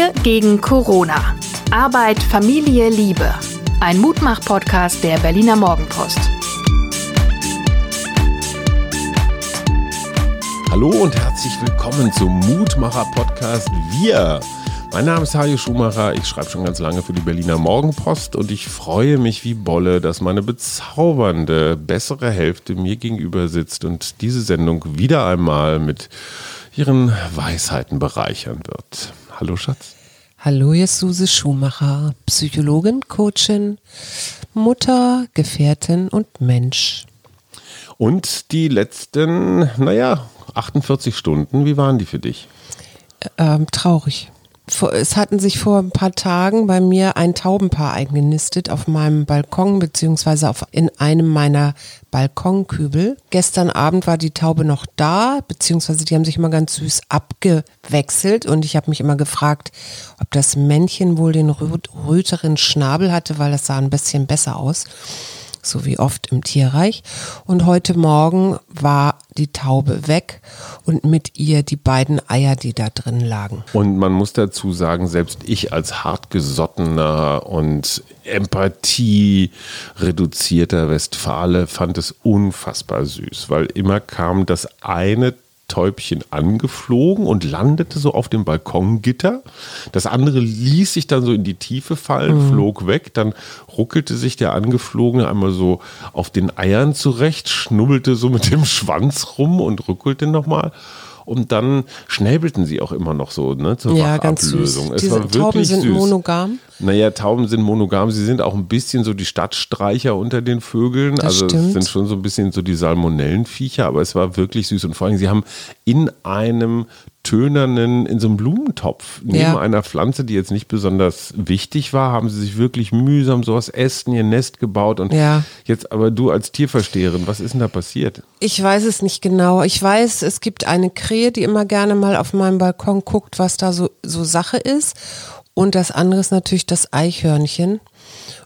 Wir gegen Corona. Arbeit, Familie, Liebe. Ein Mutmach-Podcast der Berliner Morgenpost. Hallo und herzlich willkommen zum Mutmacher-Podcast Wir. Mein Name ist Hajo Schumacher, ich schreibe schon ganz lange für die Berliner Morgenpost und ich freue mich wie Bolle, dass meine bezaubernde, bessere Hälfte mir gegenüber sitzt und diese Sendung wieder einmal mit ihren Weisheiten bereichern wird. Hallo Schatz. Hallo, hier ist Suse Schumacher, Psychologin, Coachin, Mutter, Gefährtin und Mensch. Und die letzten, naja, 48 Stunden, wie waren die für dich? Ähm, traurig es hatten sich vor ein paar Tagen bei mir ein Taubenpaar eingenistet auf meinem Balkon auf, in einem meiner Balkonkübel. Gestern Abend war die Taube noch da, beziehungsweise die haben sich immer ganz süß abgewechselt und ich habe mich immer gefragt, ob das Männchen wohl den röteren Schnabel hatte, weil das sah ein bisschen besser aus so wie oft im Tierreich. Und heute Morgen war die Taube weg und mit ihr die beiden Eier, die da drin lagen. Und man muss dazu sagen, selbst ich als hartgesottener und Empathie reduzierter Westfale fand es unfassbar süß, weil immer kam das eine Täubchen angeflogen und landete so auf dem Balkongitter. Das andere ließ sich dann so in die Tiefe fallen, mhm. flog weg. Dann ruckelte sich der Angeflogene einmal so auf den Eiern zurecht, schnubbelte so mit dem Schwanz rum und ruckelte nochmal und dann schnäbelten sie auch immer noch so ne, zur ja, ganz süß. Es Diese Tauben sind süß. monogam? Naja, Tauben sind monogam. Sie sind auch ein bisschen so die Stadtstreicher unter den Vögeln. Das also stimmt. es sind schon so ein bisschen so die Salmonellenviecher, aber es war wirklich süß. Und vor allem, sie haben in einem tönernen, in so einem Blumentopf neben ja. einer Pflanze, die jetzt nicht besonders wichtig war, haben sie sich wirklich mühsam so aus Ästen ihr Nest gebaut. Und ja. jetzt aber du als Tierversteherin, was ist denn da passiert? Ich weiß es nicht genau. Ich weiß, es gibt eine Krähe, die immer gerne mal auf meinem Balkon guckt, was da so, so Sache ist. Und das andere ist natürlich das Eichhörnchen.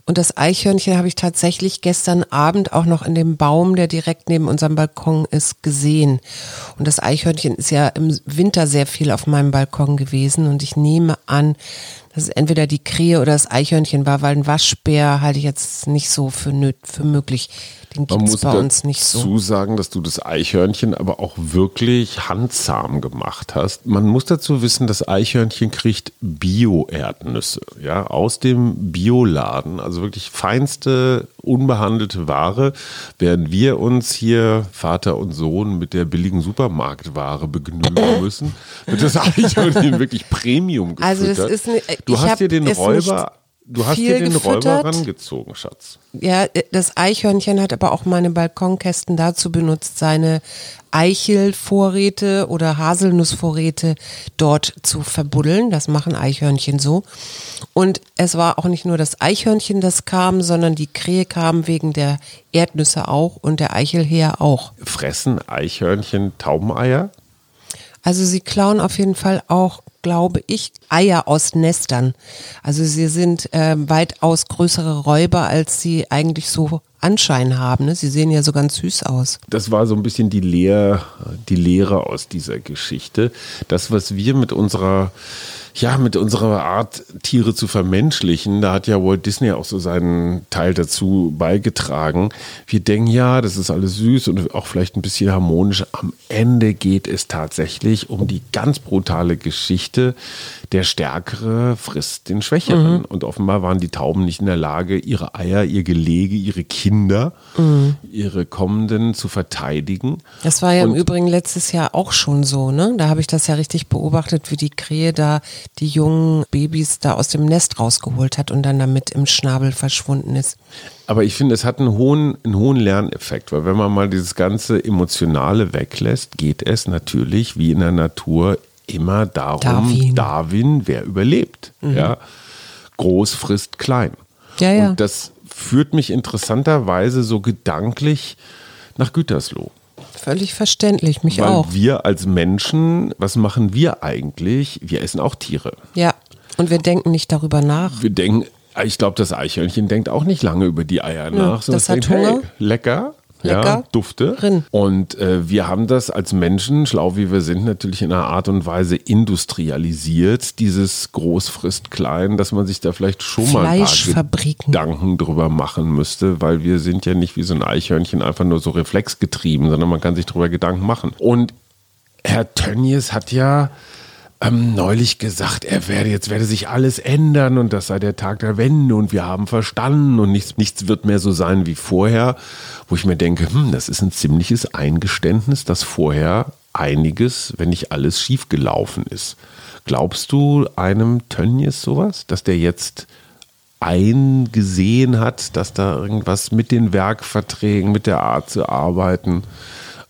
Und das Eichhörnchen habe ich tatsächlich gestern Abend auch noch in dem Baum, der direkt neben unserem Balkon ist, gesehen. Und das Eichhörnchen ist ja im Winter sehr viel auf meinem Balkon gewesen. Und ich nehme an, dass es entweder die Krähe oder das Eichhörnchen war, weil ein Waschbär halte ich jetzt nicht so für, für möglich. Den gibt es bei uns nicht so. Man muss dazu sagen, dass du das Eichhörnchen aber auch wirklich handsam gemacht hast. Man muss dazu wissen, das Eichhörnchen kriegt Bio-Erdnüsse ja, aus dem Bioladen, also wirklich feinste, unbehandelte Ware, während wir uns hier, Vater und Sohn, mit der billigen Supermarktware begnügen müssen, wird das Eichhörnchen wirklich Premium gefüttert. Also das ist eine, du hast dir den Räuber Du hast dir den gefüttert. Räuber rangezogen, Schatz. Ja, das Eichhörnchen hat aber auch meine Balkonkästen dazu benutzt, seine Eichelvorräte oder Haselnussvorräte dort zu verbuddeln. Das machen Eichhörnchen so. Und es war auch nicht nur das Eichhörnchen, das kam, sondern die Krähe kam wegen der Erdnüsse auch und der Eichelheer auch. Fressen Eichhörnchen Taubeneier? Also sie klauen auf jeden Fall auch glaube ich, Eier aus Nestern. Also sie sind äh, weitaus größere Räuber, als sie eigentlich so Anschein haben. Ne? Sie sehen ja so ganz süß aus. Das war so ein bisschen die, Lehr die Lehre aus dieser Geschichte. Das, was wir mit unserer ja, mit unserer Art, Tiere zu vermenschlichen, da hat ja Walt Disney auch so seinen Teil dazu beigetragen. Wir denken, ja, das ist alles süß und auch vielleicht ein bisschen harmonisch. Am Ende geht es tatsächlich um die ganz brutale Geschichte, der Stärkere frisst den Schwächeren. Mhm. Und offenbar waren die Tauben nicht in der Lage, ihre Eier, ihr Gelege, ihre Kinder, mhm. ihre Kommenden zu verteidigen. Das war ja Und im Übrigen letztes Jahr auch schon so, ne? Da habe ich das ja richtig beobachtet, wie die Krähe da die jungen Babys da aus dem Nest rausgeholt hat und dann damit im Schnabel verschwunden ist. Aber ich finde, es hat einen hohen, einen hohen Lerneffekt, weil wenn man mal dieses ganze Emotionale weglässt, geht es natürlich wie in der Natur immer darum, Darwin, Darwin wer überlebt. Mhm. Ja? Groß frisst klein. Ja, ja. Und das führt mich interessanterweise so gedanklich nach Gütersloh. Völlig verständlich, mich Weil auch. Wir als Menschen, was machen wir eigentlich? Wir essen auch Tiere. Ja, und wir denken nicht darüber nach. Wir denken, ich glaube, das Eichhörnchen denkt auch nicht lange über die Eier nach. das hat denkt, Hunger. Hey, lecker, ja. Dufte. Drin. Und äh, wir haben das als Menschen, schlau wie wir sind, natürlich in einer Art und Weise industrialisiert, dieses Großfristklein, dass man sich da vielleicht schon mal ein paar Fleischfabriken. Gedanken drüber machen müsste, weil wir sind ja nicht wie so ein Eichhörnchen einfach nur so reflexgetrieben, sondern man kann sich drüber Gedanken machen. Und Herr Tönnies hat ja ähm, neulich gesagt, er werde jetzt werde sich alles ändern und das sei der Tag der Wende und wir haben verstanden und nichts, nichts wird mehr so sein wie vorher, wo ich mir denke, hm, das ist ein ziemliches Eingeständnis, dass vorher einiges, wenn nicht alles schiefgelaufen ist. Glaubst du einem Tönnies sowas, dass der jetzt eingesehen hat, dass da irgendwas mit den Werkverträgen, mit der Art zu arbeiten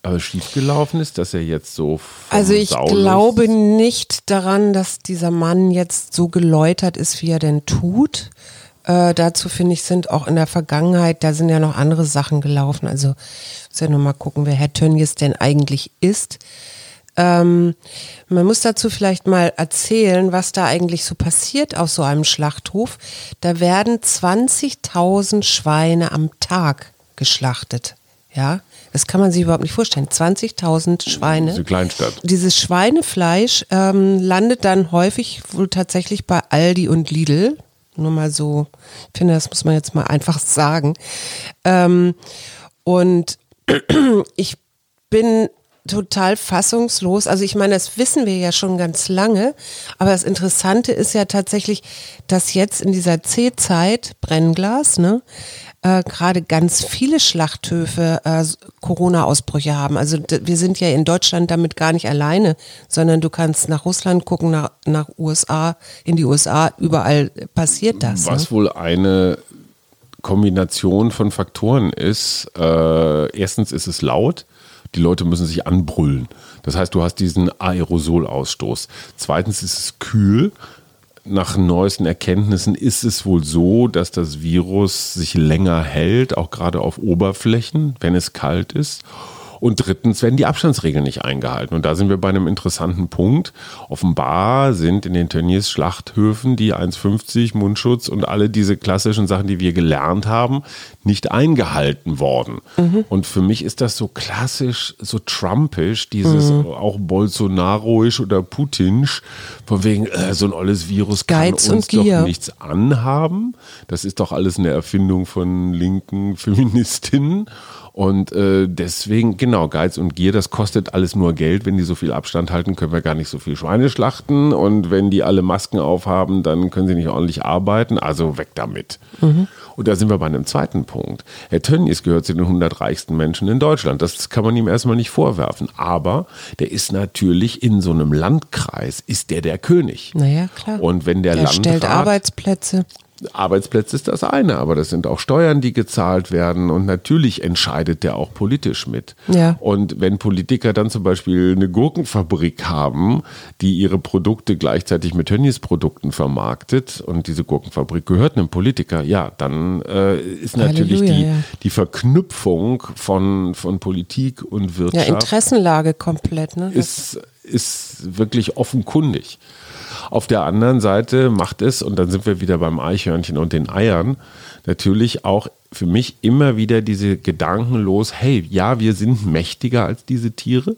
äh, schiefgelaufen ist, dass er jetzt so Also ich Saulus- glaube nicht daran, dass dieser Mann jetzt so geläutert ist, wie er denn tut. Äh, dazu finde ich, sind auch in der Vergangenheit, da sind ja noch andere Sachen gelaufen. Also muss ja nochmal gucken, wer Herr Tönnies denn eigentlich ist. Ähm, man muss dazu vielleicht mal erzählen, was da eigentlich so passiert auf so einem Schlachthof. Da werden 20.000 Schweine am Tag geschlachtet. Ja, das kann man sich überhaupt nicht vorstellen. 20.000 Schweine. Diese Kleinstadt. Dieses Schweinefleisch ähm, landet dann häufig wohl tatsächlich bei Aldi und Lidl. Nur mal so, ich finde, das muss man jetzt mal einfach sagen. Ähm, und ich bin total fassungslos. Also ich meine, das wissen wir ja schon ganz lange, aber das Interessante ist ja tatsächlich, dass jetzt in dieser C-Zeit, Brennglas, ne, äh, gerade ganz viele Schlachthöfe äh, Corona-Ausbrüche haben. Also wir sind ja in Deutschland damit gar nicht alleine, sondern du kannst nach Russland gucken, nach, nach USA, in die USA, überall passiert das. Was ne? wohl eine Kombination von Faktoren ist. Äh, erstens ist es laut. Die Leute müssen sich anbrüllen. Das heißt, du hast diesen Aerosolausstoß. Zweitens ist es kühl. Nach neuesten Erkenntnissen ist es wohl so, dass das Virus sich länger hält, auch gerade auf Oberflächen, wenn es kalt ist. Und drittens werden die Abstandsregeln nicht eingehalten. Und da sind wir bei einem interessanten Punkt. Offenbar sind in den Tönnies Schlachthöfen die 1,50 Mundschutz und alle diese klassischen Sachen, die wir gelernt haben, nicht eingehalten worden. Und für mich ist das so klassisch, so trumpisch, dieses auch Bolsonaroisch oder Putinsch, von wegen, äh, so ein olles Virus kann Geiz uns doch nichts anhaben. Das ist doch alles eine Erfindung von linken Feministinnen. Und äh, deswegen, genau, Geiz und Gier, das kostet alles nur Geld. Wenn die so viel Abstand halten, können wir gar nicht so viel Schweine schlachten. Und wenn die alle Masken aufhaben, dann können sie nicht ordentlich arbeiten. Also weg damit. Und da sind wir bei einem zweiten Punkt. Herr Tönnies gehört zu den 100 reichsten Menschen in Deutschland. Das kann man ihm erstmal nicht vorwerfen. Aber der ist natürlich in so einem Landkreis, ist der der König. Naja, klar. Und wenn der er stellt Landrat Arbeitsplätze. Arbeitsplätze ist das eine, aber das sind auch Steuern, die gezahlt werden und natürlich entscheidet der auch politisch mit. Ja. Und wenn Politiker dann zum Beispiel eine Gurkenfabrik haben, die ihre Produkte gleichzeitig mit Tönnies Produkten vermarktet und diese Gurkenfabrik gehört einem Politiker, ja, dann äh, ist natürlich Halleluja, die, ja. die Verknüpfung von, von Politik und Ja, Wirtschaft Interessenlage komplett. Ne? ist, ist wirklich offenkundig. Auf der anderen Seite macht es, und dann sind wir wieder beim Eichhörnchen und den Eiern, natürlich auch für mich immer wieder diese Gedanken los, hey, ja, wir sind mächtiger als diese Tiere.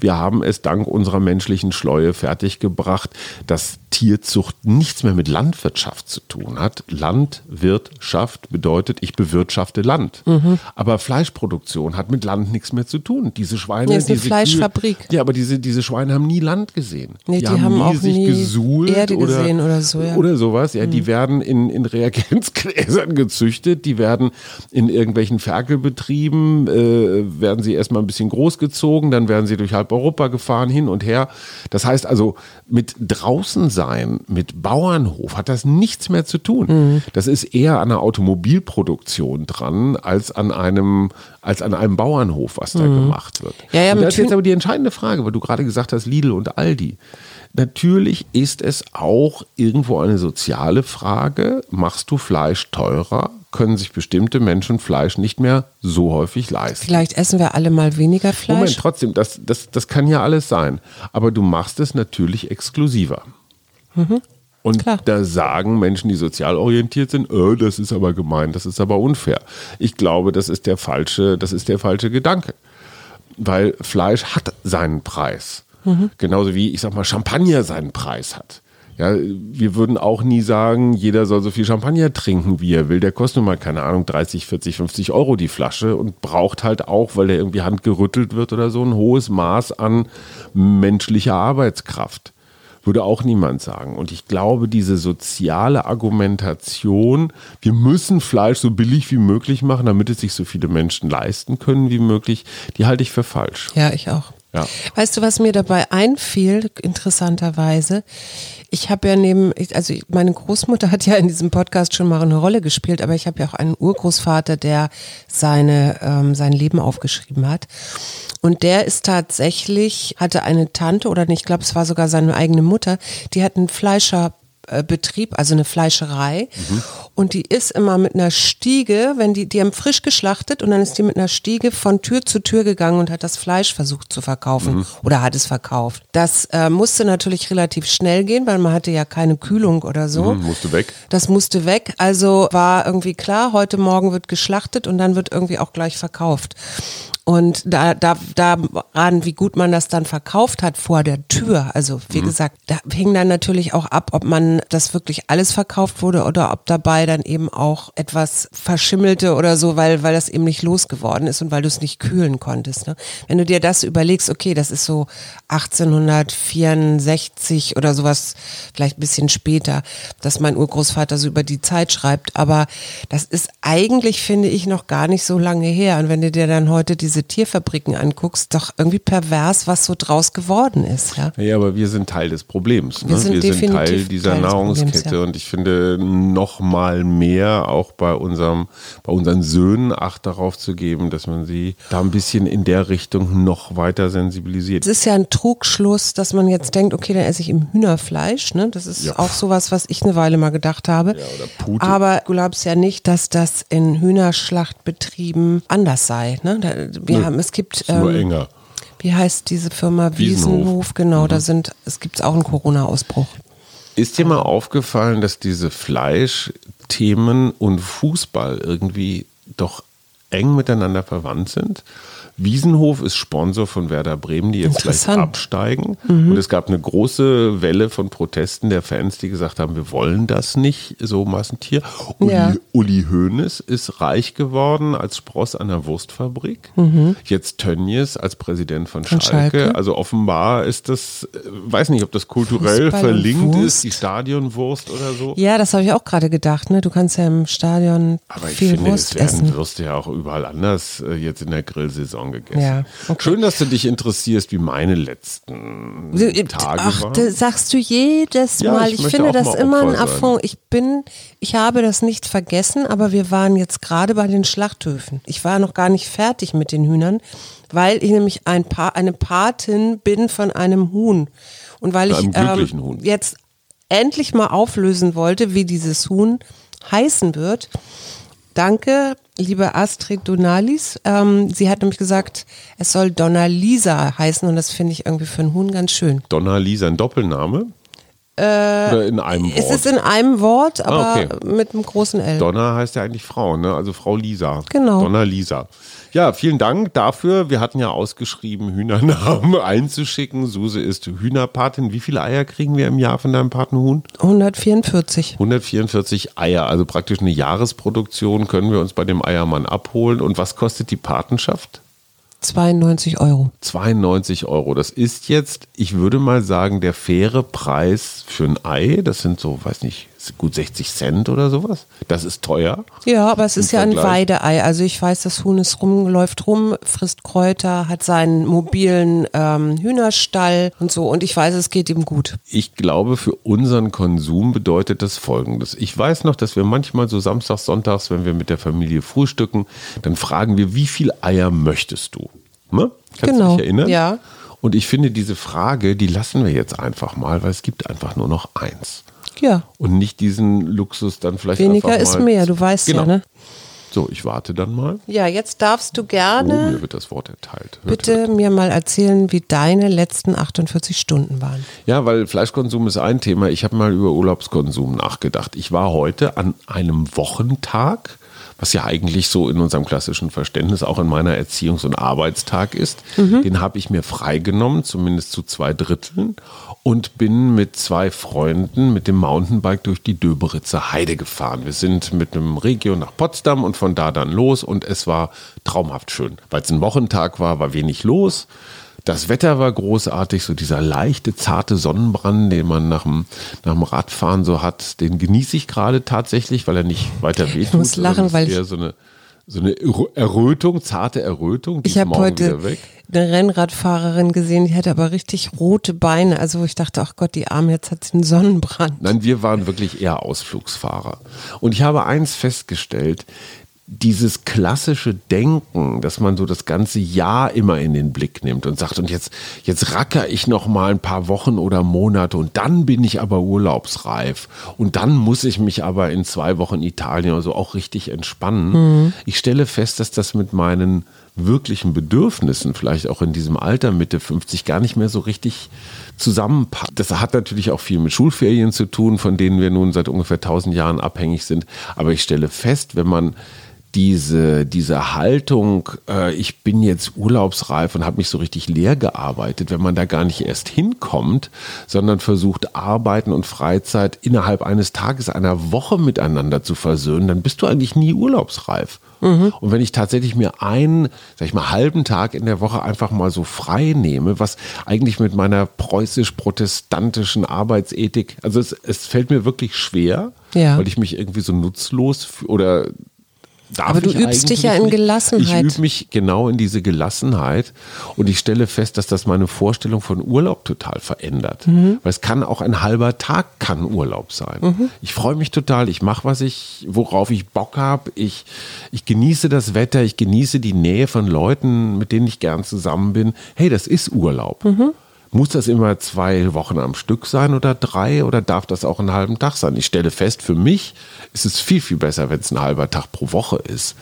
Wir haben es dank unserer menschlichen Schleue fertiggebracht, dass Tierzucht nichts mehr mit Landwirtschaft zu tun hat. Landwirtschaft bedeutet, ich bewirtschafte Land. Aber Fleischproduktion hat mit Land nichts mehr zu tun. Diese Schweine, Ja, ist eine diese Fleischfabrik. Kühe, ja, aber diese, diese Schweine haben nie Land gesehen. Nee, die haben auch sich nie gesuhlt Erde oder, gesehen oder so, ja. Mhm. Oder sowas. Ja, die werden in, in Reagenzgläsern gezüchtet, die werden in irgendwelchen Ferkelbetrieben, äh, werden sie erstmal ein bisschen großgezogen, dann werden sie durch halb Europa gefahren, hin und her. Das heißt also, mit draußen sein, mit Bauernhof hat das nichts mehr zu tun. Mhm. Das ist eher an einer Automobilproduktion dran, als an einem, als an einem Bauernhof, was da gemacht wird. Mhm. Ja, ja, und das ist jetzt aber die entscheidende Frage, weil du gerade gesagt hast, Lidl und Aldi. Natürlich ist es auch irgendwo eine soziale Frage. Machst du Fleisch teurer? Können sich bestimmte Menschen Fleisch nicht mehr so häufig leisten? Vielleicht essen wir alle mal weniger Fleisch. Moment, trotzdem, das, das, das kann ja alles sein. Aber du machst es natürlich exklusiver. Und Klar. da sagen Menschen, die sozial orientiert sind, äh, das ist aber gemein, das ist aber unfair. Ich glaube, das ist der falsche, das ist der falsche Gedanke. Weil Fleisch hat seinen Preis. Genauso wie, ich sag mal, Champagner seinen Preis hat. Ja, wir würden auch nie sagen, jeder soll so viel Champagner trinken, wie er will. Der kostet nun mal, keine Ahnung, 30, 40, 50 Euro die Flasche und braucht halt auch, weil der irgendwie handgerüttelt wird oder so, ein hohes Maß an menschlicher Arbeitskraft. Würde auch niemand sagen. Und ich glaube, diese soziale Argumentation, wir müssen Fleisch so billig wie möglich machen, damit es sich so viele Menschen leisten können wie möglich, die halte ich für falsch. Ja, ich auch. Ja. Weißt du, was mir dabei einfiel, interessanterweise? Ich habe ja neben, also meine Großmutter hat ja in diesem Podcast schon mal eine Rolle gespielt, aber ich habe ja auch einen Urgroßvater, der seine, ähm, sein Leben aufgeschrieben hat. Und der ist tatsächlich, hatte eine Tante oder ich glaube, es war sogar seine eigene Mutter, die hat einen Fleischer Betrieb, also eine Fleischerei. Und die ist immer mit einer Stiege, wenn die, die haben frisch geschlachtet und dann ist die mit einer Stiege von Tür zu Tür gegangen und hat das Fleisch versucht zu verkaufen oder hat es verkauft. Das äh, musste natürlich relativ schnell gehen, weil man hatte ja keine Kühlung oder so. Mhm, musste weg. Das musste weg. Also war irgendwie klar, heute Morgen wird geschlachtet und dann wird irgendwie auch gleich verkauft. Und da, da, daran, wie gut man das dann verkauft hat vor der Tür, also wie gesagt, da hing dann natürlich auch ab, ob man das wirklich alles verkauft wurde oder ob dabei dann eben auch etwas verschimmelte oder so, weil, weil das eben nicht losgeworden ist und weil du es nicht kühlen konntest. Ne? Wenn du dir das überlegst, okay, das ist so 1864 oder sowas, vielleicht ein bisschen später, dass mein Urgroßvater so über die Zeit schreibt, aber das ist eigentlich, finde ich, noch gar nicht so lange her. Und wenn du dir dann heute diese Tierfabriken anguckst, doch irgendwie pervers, was so draus geworden ist. Ja? Ja, aber wir sind Teil des Problems. Ne? Wir sind wir sind Teil dieser Teil Nahrungskette Problems, ja. und ich finde noch mal mehr auch bei unserem, bei unseren Söhnen Acht darauf zu geben, dass man sie da ein bisschen in der Richtung noch weiter sensibilisiert. Es ist ja ein Trugschluss, dass man jetzt denkt, okay, dann esse ich im Hühnerfleisch. Ne? Das ist Ja. auch sowas, was ich eine Weile mal gedacht habe. oder Pute. Aber du glaubst ja nicht, dass das in Hühnerschlachtbetrieben anders sei. Ne? Da, wir Nö, haben, es gibt, nur ähm, enger. wie heißt diese Firma? Wiesenhof. Mhm. Wiesenhof, genau. Da sind, es gibt auch einen Corona-Ausbruch. Ist dir mal aufgefallen, dass diese Fleischthemen und Fußball irgendwie doch eng miteinander verwandt sind? Wiesenhof ist Sponsor von Werder Bremen, die jetzt gleich Interessant. Mhm. absteigen. Und es gab eine große Welle von Protesten der Fans, die gesagt haben, wir wollen das nicht, so Massentier. Uli, Ja. Uli Hoeneß ist reich geworden als Spross einer Wurstfabrik. Jetzt Tönnies als Präsident von, Mhm. Von Schalke. Schalke. Also offenbar ist das, äh, weiß nicht, ob das kulturell Fußball verlinkt ist, die Stadionwurst oder so. Ja, das habe ich auch gerade gedacht. Ne? Du kannst ja im Stadion Aber ich viel finde, Wurst es werden essen. Würste ja auch überall anders äh, jetzt in der Grillsaison gegessen. Ja, okay. Schön, dass du dich interessierst, wie meine letzten Tage Ach, waren. das sagst du jedes Ja, Mal. ich Ich, finde das immer ein. Affront. Ich bin, ich habe das nicht vergessen, aber wir waren jetzt gerade bei den Schlachthöfen. Ich war noch gar nicht fertig mit den Hühnern, weil ich nämlich ein pa eine Patin bin von einem Huhn. Und weil ich Huhn. jetzt endlich mal auflösen wollte, wie dieses Huhn heißen wird. Danke, liebe Astrid Donalis. Ähm, sie hat nämlich gesagt, es soll Donalisa heißen und das finde ich irgendwie für einen Huhn ganz schön. Donna Lisa, ein Doppelname? Oder in einem Wort? Äh, Es ist in einem Wort, aber Ah, okay. mit einem großen L. Donna heißt ja eigentlich Frau, ne? Also Frau Lisa. Genau. Donna Lisa. Ja, vielen Dank dafür. Wir hatten ja ausgeschrieben, Hühnernamen einzuschicken. Suse ist Hühnerpatin. Wie viele Eier kriegen wir im Jahr von deinem Patenhuhn? 144. 144 Eier, also praktisch eine Jahresproduktion können wir uns bei dem Eiermann abholen. Und was kostet die Patenschaft? 92 Euro. 92 Euro. Das ist jetzt, ich würde mal sagen, der faire Preis für ein Ei. Das sind so, weiß nicht, gut 60 Cent oder sowas. Das ist teuer. Ja, aber es ist ja ein Vergleich. Weideei. Also ich weiß, das Huhn ist rum, läuft rum, frisst Kräuter, hat seinen mobilen ähm, Hühnerstall und so. Und ich weiß, es geht ihm gut. Ich glaube, für unseren Konsum bedeutet das Folgendes. Ich weiß noch, dass wir manchmal so samstags, sonntags, wenn wir mit der Familie frühstücken, dann fragen wir, wie viel Eier möchtest du? Ne? Kannst Genau, du dich erinnern? ja. Und ich finde, diese Frage, die lassen wir jetzt einfach mal, weil es gibt einfach nur noch eins. Ja. Und nicht diesen Luxus dann vielleicht Weniger ist mehr, du weißt genau. ja, ne? So, ich warte dann mal. Ja, jetzt darfst du Oh, gerne mir wird das Wort erteilt. Hört, bitte mir mal erzählen, wie deine letzten 48 Stunden waren. Ja, weil Fleischkonsum ist ein Thema. Ich habe mal über Urlaubskonsum nachgedacht. Ich war heute an einem Wochentag, was ja eigentlich so in unserem klassischen Verständnis auch in meiner Erziehungs- und Arbeitstag ist. Den habe ich mir freigenommen, zumindest zu zwei Dritteln, und bin mit zwei Freunden mit dem Mountainbike durch die Döberitzer Heide gefahren. Wir sind mit einem Regio nach Potsdam und von da dann los und es war traumhaft schön. Weil es ein Wochentag war, war wenig los. Das Wetter war großartig, so dieser leichte, zarte Sonnenbrand, den man nach dem, nach dem Radfahren so hat, den genieße ich gerade tatsächlich, weil er nicht weiter wehtut. Ich muss lachen, sondern es weil ich- so eine, so eine Errötung, zarte Errötung, Ich habe heute eine Rennradfahrerin gesehen, die hatte aber richtig rote Beine. Also ich dachte, ach Gott, die Arme, jetzt hat sie einen Sonnenbrand. Nein, wir waren wirklich eher Ausflugsfahrer. Und ich habe eins festgestellt, dieses klassische Denken, dass man so das ganze Jahr immer in den Blick nimmt und sagt, und jetzt, jetzt racker ich noch mal ein paar Wochen oder Monate und dann bin ich aber urlaubsreif und dann muss ich mich aber in zwei Wochen Italien oder so auch richtig entspannen. Ich stelle fest, dass das mit meinen wirklichen Bedürfnissen, vielleicht auch in diesem Alter Mitte 50, gar nicht mehr so richtig zusammenpasst. Das hat natürlich auch viel mit Schulferien zu tun, von denen wir nun seit ungefähr 1000 Jahren abhängig sind. Aber ich stelle fest, wenn man diese, diese Haltung, äh, ich bin jetzt urlaubsreif und habe mich so richtig leer gearbeitet, wenn man da gar nicht erst hinkommt, sondern versucht, Arbeiten und Freizeit innerhalb eines Tages, einer Woche miteinander zu versöhnen, dann bist du eigentlich nie urlaubsreif. Und wenn ich tatsächlich mir einen, sag ich mal, halben Tag in der Woche einfach mal so frei nehme, was eigentlich mit meiner preußisch-protestantischen Arbeitsethik, also es, es fällt mir wirklich schwer, Ja. weil ich mich irgendwie so nutzlos oder darf Aber du übst dich ja in nicht. Gelassenheit. Ich übe mich genau in diese Gelassenheit und ich stelle fest, dass das meine Vorstellung von Urlaub total verändert. Mhm. Weil es kann auch ein halber Tag kann Urlaub sein. Ich freue mich total, ich mache, was ich, worauf ich Bock habe. Ich, ich genieße das Wetter, ich genieße die Nähe von Leuten, mit denen ich gern zusammen bin. Hey, das ist Urlaub. Mhm. Muss das immer zwei Wochen am Stück sein oder drei oder darf das auch einen halben Tag sein? Ich stelle fest, für mich ist es viel, viel besser, wenn es ein halber Tag pro Woche ist,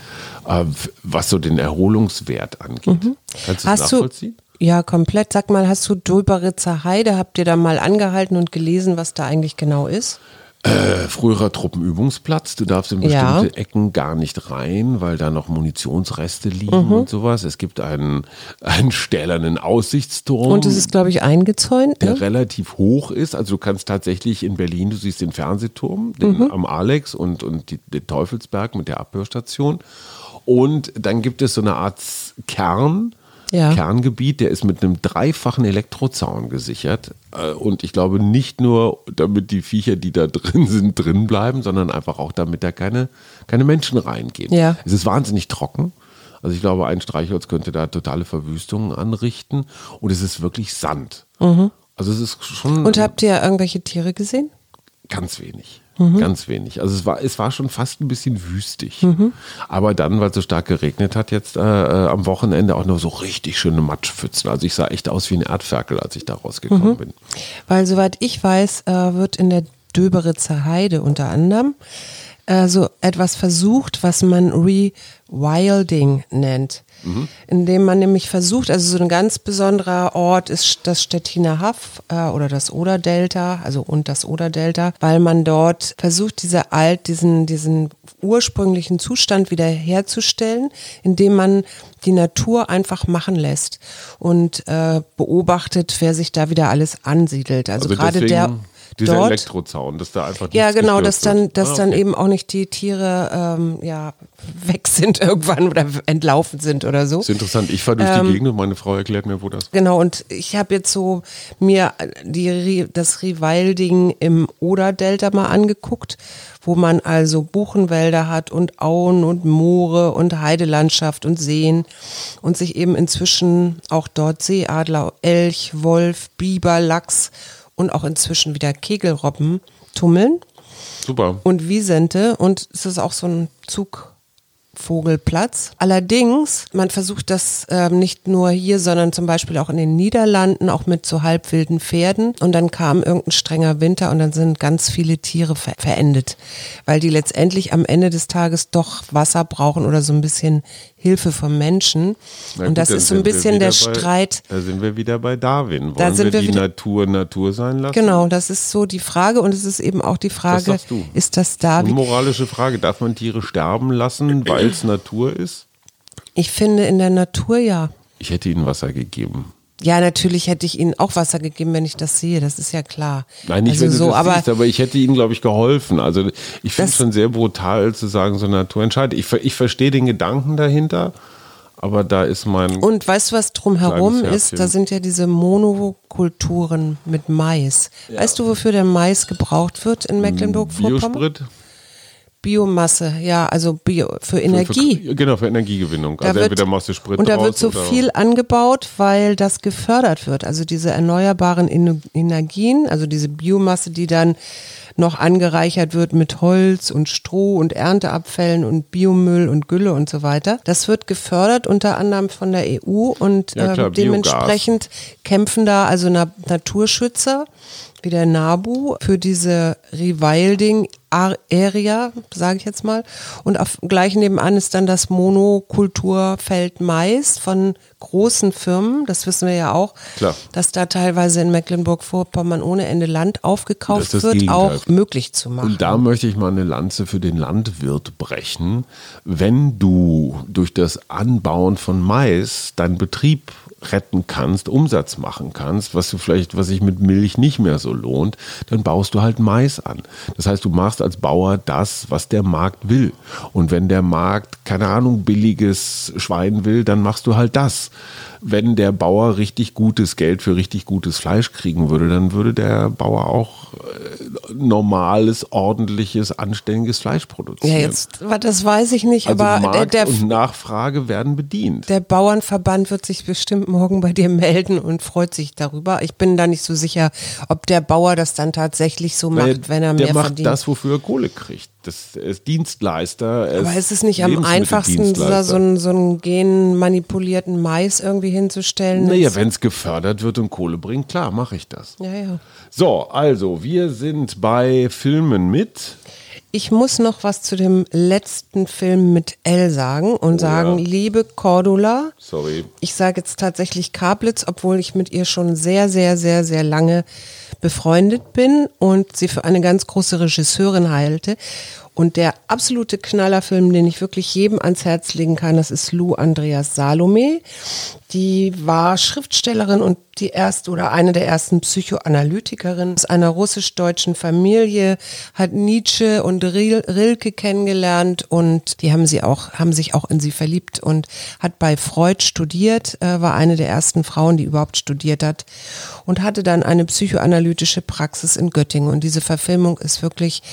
äh, was so den Erholungswert angeht. Kannst du das Mhm. Hast du, nachvollziehen? ja, komplett. Sag mal, hast du Dulberitzer Heide, habt ihr da mal angehalten und gelesen, was da eigentlich genau ist? Äh, früherer Truppenübungsplatz. Du darfst in Ja. bestimmte Ecken gar nicht rein, weil da noch Munitionsreste liegen Mhm. und sowas. Es gibt einen, einen stählernen Aussichtsturm. Und es ist, glaube ich, eingezäunt. der Ne? relativ hoch ist. Also du kannst tatsächlich in Berlin, du siehst den Fernsehturm den, Mhm. am Alex und, und die, den Teufelsberg mit der Abhörstation. Und dann gibt es so eine Art Kern, Ja. Kerngebiet, der ist mit einem dreifachen Elektrozaun gesichert. Äh, Und ich glaube nicht nur, damit die Viecher, die da drin sind, drin bleiben, sondern einfach auch, damit da keine, keine Menschen reingehen. Ja. Es ist wahnsinnig trocken. Also ich glaube, ein Streichholz könnte da totale Verwüstungen anrichten. Und es ist wirklich Sand. Also es ist schon Mhm. Und habt ihr irgendwelche Tiere gesehen? ganz wenig. Mhm. Ganz wenig. Also es war, es war schon fast ein bisschen wüstig. Mhm. Aber dann, weil es so stark geregnet hat, jetzt äh, äh, am Wochenende auch noch so richtig schöne Matschpfützen. Also ich sah echt aus wie ein Erdferkel, als ich da rausgekommen Mhm. bin. Weil soweit ich weiß, äh, wird in der Döberitzer Heide unter anderem äh, so etwas versucht, was man Rewilding nennt. Indem man nämlich versucht, also so ein ganz besonderer Ort ist das Stettiner Haff äh, oder das Oderdelta, also und das Oderdelta, weil man dort versucht, diese alt, diesen, diesen ursprünglichen Zustand wiederherzustellen, indem man die Natur einfach machen lässt und äh, beobachtet, wer sich da wieder alles ansiedelt. Also, gerade der dieser dort. Elektrozaun, dass da einfach Ja, genau, dass dann, dass Ah, dann okay. eben auch nicht die Tiere ähm, ja, weg sind irgendwann oder entlaufen sind oder so. Das ist interessant. Ich fahre durch Ähm, die Gegend und meine Frau erklärt mir, wo das Genau, und ich habe jetzt so mir die, Ri- das Rewilding im Oder-Delta mal angeguckt, wo man also Buchenwälder hat und Auen und Moore und Heidelandschaft und Seen und sich eben inzwischen auch dort Seeadler, Elch, Wolf, Biber, Lachs und auch inzwischen wieder Kegelrobben tummeln super. und Wiesente und es ist auch so ein Zug, Vogelplatz. Allerdings, man versucht das ähm, nicht nur hier, sondern zum Beispiel auch in den Niederlanden, auch mit so halbwilden Pferden. Und dann kam irgendein strenger Winter und dann sind ganz viele Tiere ver verendet, weil die letztendlich am Ende des Tages doch Wasser brauchen oder so ein bisschen Hilfe vom Menschen. Na und gut, das ist so ein bisschen der bei- Streit. Da sind wir wieder bei Darwin. Wollen Da sind wir wir die wieder- Natur Natur sein lassen? Genau, das ist so die Frage und es ist eben auch die Frage, ist das da? Wie, Unmoralische Frage. Darf man Tiere sterben lassen, weil es Natur ist? ich finde in der Natur ja. Ich hätte ihnen Wasser gegeben. Ja, natürlich hätte ich ihnen auch Wasser gegeben, wenn ich das sehe. Das ist ja klar. Nein, nicht also wenn du so, das aber siehst, aber ich hätte ihnen, glaube ich, geholfen. Also ich finde es schon sehr brutal zu sagen, so Natur entscheidet. Ich, ich verstehe den Gedanken dahinter, aber da ist mein... und weißt du, was drumherum ist? Da sind ja diese Monokulturen mit Mais. Weißt du, wofür der Mais gebraucht wird in Mecklenburg-Vorpommern? Biosprit? Biomasse, ja, also Bio, für Energie. Für, genau, für Energiegewinnung. Da also wird- entweder machst du Sprit Und da wird so viel angebaut, weil das gefördert wird. Also diese erneuerbaren Ener- Energien, also diese Biomasse, die dann noch angereichert wird mit Holz und Stroh und Ernteabfällen und Biomüll und Gülle und so weiter. Das wird gefördert unter anderem von der EU und Ja, klar, äh, dementsprechend kämpfen da also Na Naturschützer wie der NABU für diese Rewilding Area, sage ich jetzt mal. Und auf, gleich nebenan ist dann das Monokulturfeld Mais von großen Firmen. Das wissen wir ja auch, Klar. dass da teilweise in Mecklenburg-Vorpommern ohne Ende Land aufgekauft wird, Gegenteil. auch möglich zu machen. Und da möchte ich mal eine Lanze für den Landwirt brechen. Wenn du durch das Anbauen von Mais deinen Betrieb retten kannst, Umsatz machen kannst, was du vielleicht, was sich mit Milch nicht mehr so lohnt, dann baust du halt Mais an. Das heißt, du machst als Bauer das, was der Markt will. Und wenn der Markt, keine Ahnung, billiges Schwein will, dann machst du halt das. Wenn der Bauer richtig gutes Geld für richtig gutes Fleisch kriegen würde, dann würde der Bauer auch äh, normales, ordentliches, anständiges Fleisch produzieren. ja, jetzt, das weiß ich nicht, also aber der, Markt der, und Nachfrage werden bedient. Der Bauernverband wird sich bestimmt morgen bei dir melden und freut sich darüber. Ich bin da nicht so sicher, ob der Bauer das dann tatsächlich so macht, Weil wenn er der mehr macht verdient. das, wofür er Kohle kriegt. Das ist Dienstleister. er Aber ist es nicht am einfachsten, so einen, so einen genmanipulierten Mais irgendwie hinzustellen? Naja, wenn es gefördert wird und Kohle bringt, klar, mache ich das. ja, ja. So, also, wir sind bei Filmen mit. Ich muss noch was zu dem letzten Film mit L sagen und sagen, ja. liebe Cordula, Sorry. ich sage jetzt tatsächlich Kaplitz, obwohl ich mit ihr schon sehr, sehr, sehr, sehr lange befreundet bin und sie für eine ganz große Regisseurin halte. Und der absolute Knallerfilm, den ich wirklich jedem ans Herz legen kann, das ist Lou Andreas Salome. Die war Schriftstellerin und die erste oder eine der ersten Psychoanalytikerinnen aus einer russisch-deutschen Familie, hat Nietzsche und Ril Rilke kennengelernt und die haben sie auch, haben sich auch in sie verliebt und hat bei Freud studiert, äh, war eine der ersten Frauen, die überhaupt studiert hat und hatte dann eine psychoanalytische Praxis in Göttingen. Und diese Verfilmung ist wirklich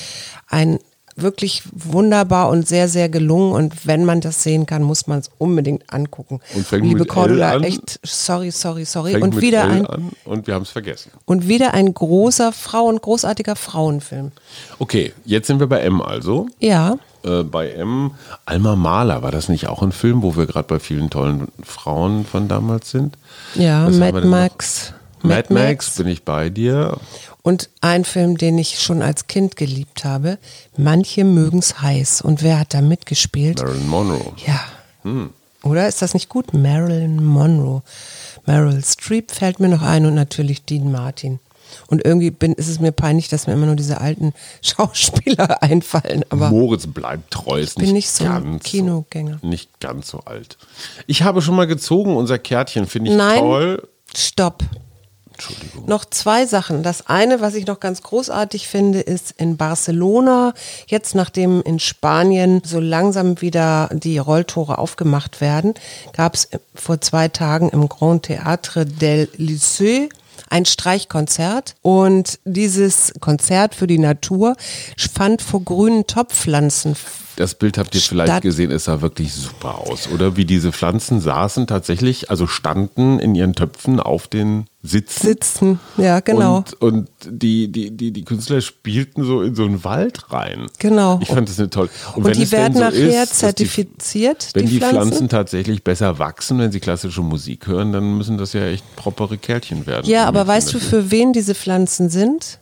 ein wirklich wunderbar und sehr, sehr gelungen. Und wenn man das sehen kann, muss man es unbedingt angucken. Und fängt Liebe mit L Cordula, an. echt, sorry, sorry, sorry. Fängt Und mit wieder L ein, an und wir haben es vergessen. und wieder ein großer Frauen, großartiger Frauenfilm. Okay, jetzt sind wir bei M also. Ja, Äh, bei M, Alma Mahler, war das nicht auch ein Film, wo wir gerade bei vielen tollen Frauen von damals sind? ja, Was haben wir Mad noch? Max. Mad Max, bin ich bei dir. Und ein Film, den ich schon als Kind geliebt habe. Manche mögen's heiß. Und wer hat da mitgespielt? Marilyn Monroe. Ja. Oder ist das nicht gut? Marilyn Monroe. Meryl Streep fällt mir noch ein und natürlich Dean Martin. Und irgendwie bin, ist es mir peinlich, dass mir immer nur diese alten Schauspieler einfallen. Aber Moritz bleibt treu, ist bin nicht, nicht so ein Kinogänger. So, nicht ganz so alt. Ich habe schon mal gezogen, unser Kärtchen finde ich Nein. toll. stopp. Entschuldigung. Noch zwei Sachen. Das eine, was ich noch ganz großartig finde, ist in Barcelona, jetzt nachdem in Spanien so langsam wieder die Rolltore aufgemacht werden, gab es vor zwei Tagen im Grand Théâtre del Liceu ein Streichkonzert und dieses Konzert für die Natur fand vor grünen Topfpflanzen Das Bild habt ihr vielleicht gesehen, es sah wirklich super aus, oder? Wie diese Pflanzen saßen tatsächlich, also standen in ihren Töpfen auf den Sitzen. Sitzen, ja, genau. Und, und die, die, die, die Künstler spielten so in so einen Wald rein. Genau. Ich fand das eine tolle. Und, wenn die werden so nachher ist, zertifiziert, Die, wenn die, Pflanzen. Pflanzen tatsächlich besser wachsen, wenn sie klassische Musik hören, dann müssen das ja echt propere Kerlchen werden. Ja, aber weißt du, für wen diese Pflanzen sind?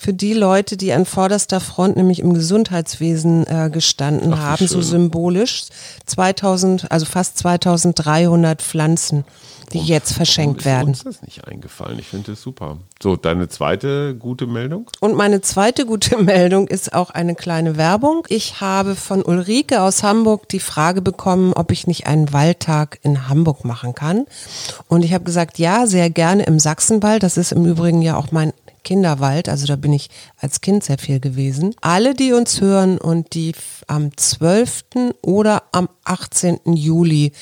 Für die Leute, die an vorderster Front, nämlich im Gesundheitswesen äh, gestanden Ach, haben, so symbolisch. 2000, also fast 2300 Pflanzen, die jetzt verschenkt ist werden. uns das nicht eingefallen. Ich finde das super. So, deine zweite gute Meldung? Und meine zweite gute Meldung ist auch eine kleine Werbung. Ich habe von Ulrike aus Hamburg die Frage bekommen, ob ich nicht einen Waldtag in Hamburg machen kann. Und ich habe gesagt, ja, sehr gerne im Sachsenwald. Das ist im Übrigen ja auch mein Kinderwald, also da bin ich als Kind sehr viel gewesen. Alle, die uns hören und die am 12. oder am 18. Juli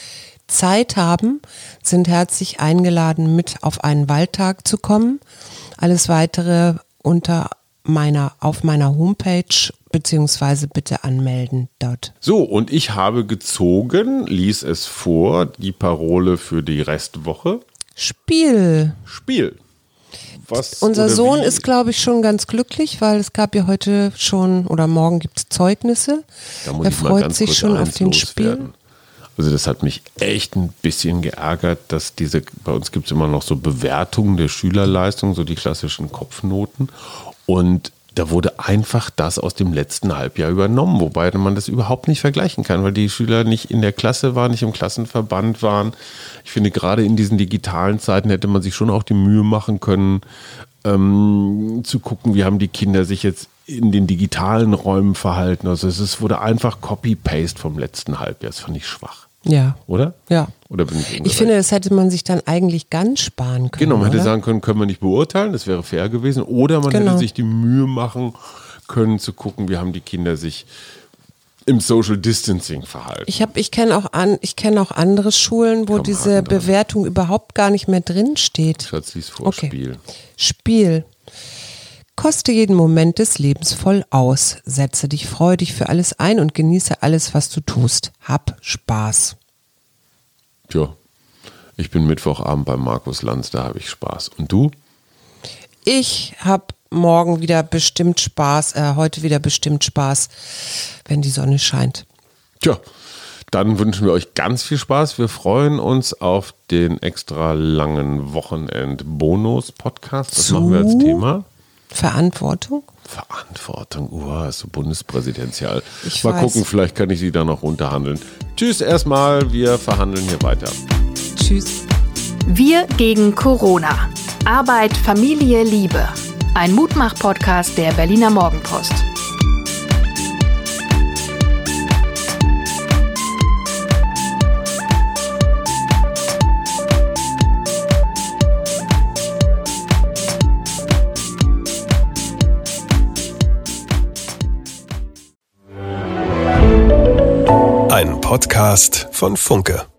Zeit haben, sind herzlich eingeladen, mit auf einen Waldtag zu kommen. Alles weitere unter meiner, auf meiner Homepage beziehungsweise bitte anmelden dort. So, und ich habe gezogen, ließ es vor, die Parole für die Restwoche. Spiel. Spiel. Was Unser Sohn wie- ist, glaube ich, schon ganz glücklich, weil es gab ja heute schon oder morgen gibt es Zeugnisse. Er freut sich schon auf den loswerden. Spiel. Also das hat mich echt ein bisschen geärgert, dass diese, bei uns gibt es immer noch so Bewertungen der Schülerleistung, so die klassischen Kopfnoten. Und da wurde einfach das aus dem letzten Halbjahr übernommen, wobei man das überhaupt nicht vergleichen kann, weil die Schüler nicht in der Klasse waren, nicht im Klassenverband waren. Ich finde, gerade in diesen digitalen Zeiten hätte man sich schon auch die Mühe machen können, ähm, zu gucken, wie haben die Kinder sich jetzt in den digitalen Räumen verhalten. Also es wurde einfach Copy-Paste vom letzten Halbjahr. Das fand ich schwach, Ja. oder? Ja. Oder bin ich Ich finde, das hätte man sich dann eigentlich ganz sparen können. Genau, man hätte oder? sagen können, können wir nicht beurteilen, das wäre fair gewesen. Oder man Genau. hätte sich die Mühe machen können, zu gucken, wie haben die Kinder sich im Social Distancing verhalten. Ich habe, ich kenne auch an, ich kenne auch andere Schulen, wo Komm, diese. Bewertung überhaupt gar nicht mehr drin steht. Schatz, lies vor, Okay. Spiel. Spiel. Koste jeden Moment des Lebens voll aus. Setze dich freudig für alles ein und genieße alles, was du tust. Hab Spaß. Tja, ich bin Mittwochabend bei Markus Lanz, da habe ich Spaß. Und du? Ich habe morgen wieder bestimmt Spaß, äh, heute wieder bestimmt Spaß, wenn die Sonne scheint. Tja, dann wünschen wir euch ganz viel Spaß. Wir freuen uns auf den extra langen Wochenend-Bonus-Podcast. Was Zu? machen wir als Thema? Verantwortung? Verantwortung. Uh, ist so bundespräsidential. Ich Mal weiß. gucken, vielleicht kann ich sie da noch runterhandeln. Tschüss erstmal, wir verhandeln hier weiter. Tschüss. Wir gegen Corona. Arbeit, Familie, Liebe. Ein Mutmach-Podcast der Berliner Morgenpost. Podcast von Funke.